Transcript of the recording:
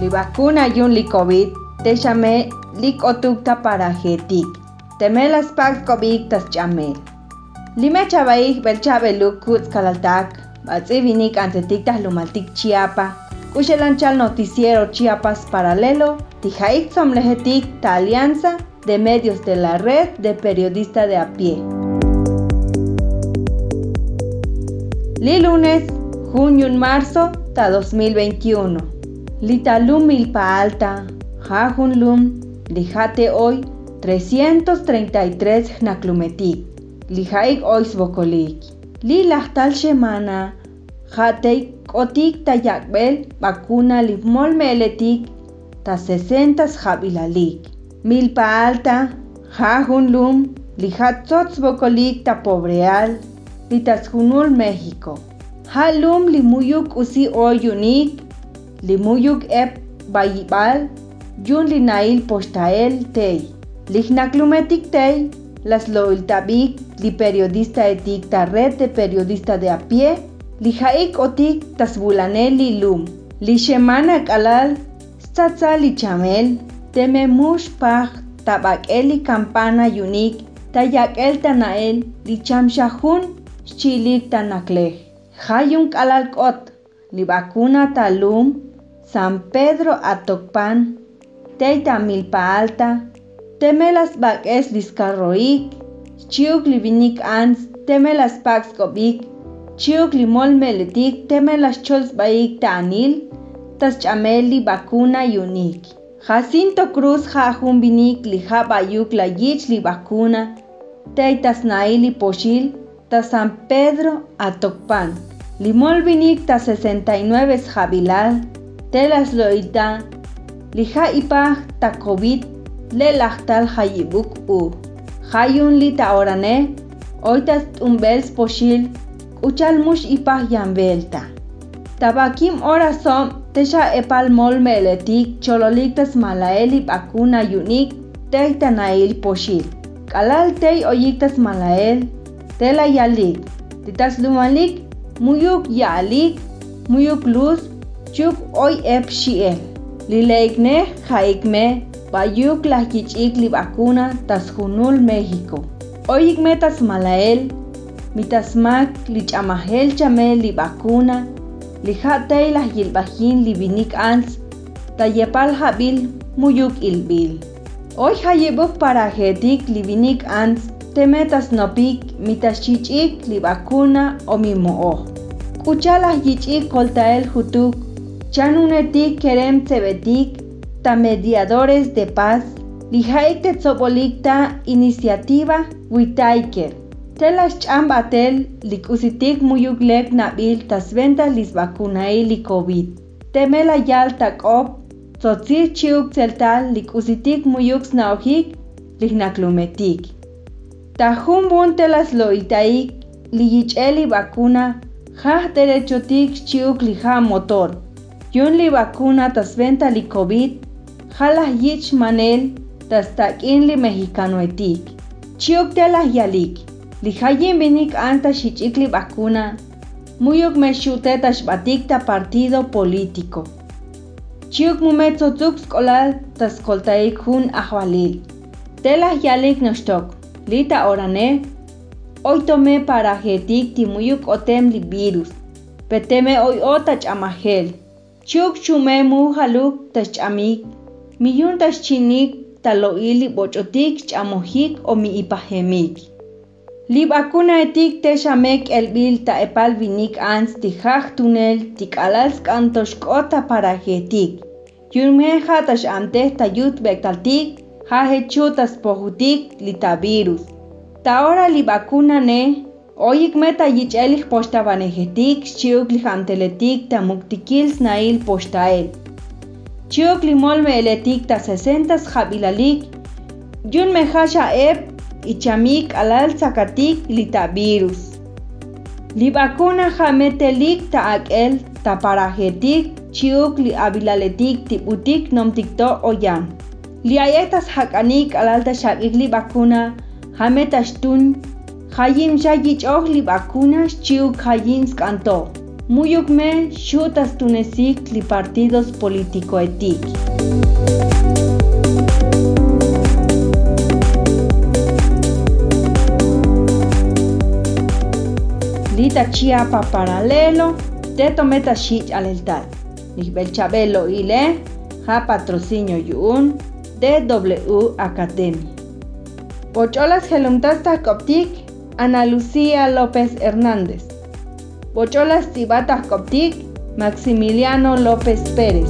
Li vacuna yun li COVID, te chame li otukta para jetik. Teme las pax COVID tas chamel. Li me chabaik belchabe lukut kalaltak, batzi vinik antetik tas lumaltik chiapa. Kuchelanchal noticiero Chiapas Paralelo, tijaik somlejetik ta alianza de medios de la red de periodistas de a pie. Li lunes, junio y marzo ta 2021. Li talum milpa alta, jajun lum, lijate hoy 333 naklumetik. Li jaik ois bokolik. Li lahtal semana, jatei kotik ta yakbel vacuna li mol meletik ta 60 jabilalik. Milpa alta, jajun lum, li jatzots bokolik ta pobreal, li tasjunul México. Halum li muyuk usi oyunik, li muyuk ep bayibal, yun li nail postael tei. Li naklumetik tei, las loiltabik li periodista etik ta red de periodista de a pie, li jaik otik tasbulanel li lum, li shemana kalal, statsa li chamel, teme mush pach tabak eli campana yunik, tayak el tanael, li chamshahun, chilik tanaklej. Hayun kalal kot, li vacuna talum, San Pedro Atocpan, teita milpa alta, teme las bakes discarroik, chiuk li vinik ans, teme las pax kobik, chiuk li mol meletik, teme las chols baik ta anil, tas chameli vacuna yunik. Jacinto Cruz jajun vinik li ja bayuk la yich li vacuna, teitas naili pochil, ta San Pedro Atocpan. Li mol vinik ta 69 jabilal, telas loita, li ja ipa ta COVID, le lachtal jayibuk u. Jayun li ta orane, oitas umbels pochil, uchal mush ipa yambelta. Tabakim ora som, tesha epal mol meletik, chololiktas malaeli vacuna yunik, teita nail pochil. Kalal tei oyiktas malael, tela yalik, titas lumalik, muyuk yalik, muyuk luz, chuk oy ep shiel. Lileikne jaikme, bayuk la kichik li vacuna tas junul México. Oyikme tas malael, mitasmak li chamahel chamel li vacuna, li hatei la yilbajin li vinik ans, tayepal habil muyuk ilbil. Hoy hayibuk para jetik li vinik ans, temetas nopik mitas chichik li vacuna o mi moo. Kuchala yichik koltael hutuk, chanunetik kerem tsebetik, ta mediadores de paz, li haik tetzobolikta iniciativa witaiker. Telas chambatel li kusitik muyuklek nabil tas ventas lis vacunai li COVID. Temela yal takop, tzotzir chiuk tzeltal li kusitik muyuk snaojik, li naklumetik. Tajun buntelas lo itaik, li yicheli vacuna, ja derechotik chiuk li ja motor. Yun li vacuna tas venta li COVID, jalas yich manel tas takin li mexicano etik. Chiuk telas yalik, li hayin vinik anta shichik li vacuna, muyuk me xutetas batikta partido político. Chiuk mumetzo tuk skolal tas koltaik hun ahwalil. Telas yalik nostok, lita orane, hoy tomé para jetik timuyuk otem li virus. Peteme hoy ota chamahel. Chuk chume mu haluk tas chamik. Miyun tas chinik taloili bochotik chamohik o mi ipahemik. Li vacuna etik te shamek el bil ta epal vinik ans ti haj tunel ti kalal skantosh kota para jetik. Yurme hatash amte ta yut bektaltik ha hechutas pohutik li ta virus. Ta ora li vacuna ne, oyik meta yichelik posta vanejetik, chiuk li hamteletik ta muktikils nail postael. Chiuk li molme eletik ta 60 jabilalik, yun me hasha ep, ichamik alal sakatik li ta virus. Li vacuna jametelik ta akel ta parajetik, chiuk li abilaletik tiputik nomtikto oyan. Li ayetas hakanik alal ta shakik li vacuna, hametashtun, hayim shayich oh li vacuna chiuk hayim skanto. Muyukme chutas tunesic li partidos político etik. Lita chiapa paralelo, te tometa shich aleltal. Nisbel Chabelo ile, ja patrocinio yun, DW Academy. Pocholas gelumtasta coptic, Ana Lucía López Hernández. Pocholas Tibata Coptic, Maximiliano López Pérez.